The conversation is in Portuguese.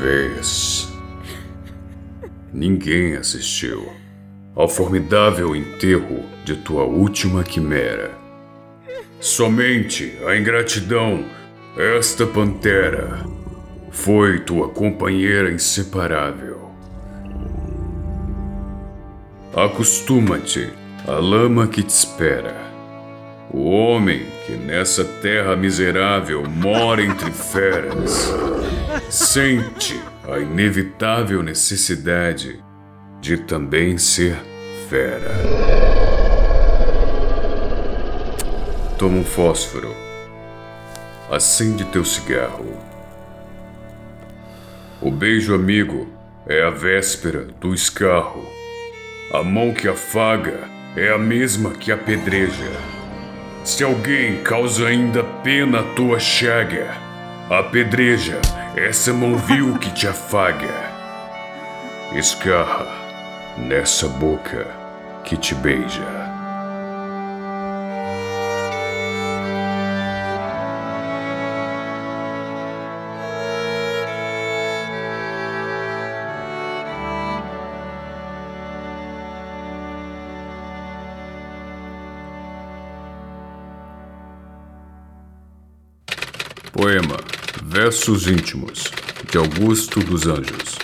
vez. Ninguém assistiu ao formidável enterro de tua última quimera. Somente a ingratidão, esta pantera, foi tua companheira inseparável. Acostuma-te à lama que te espera. O homem que nessa terra miserável mora entre feras sente a inevitável necessidade de também ser fera. Toma um fósforo. Acende teu cigarro. O beijo amigo é a véspera do escarro. A mão que afaga é a mesma que apedreja. Se alguém causa ainda pena a tua chaga, apedreja essa mão vil que te afaga. Escarra nessa boca que te beija. Poema Versos Íntimos de Augusto dos Anjos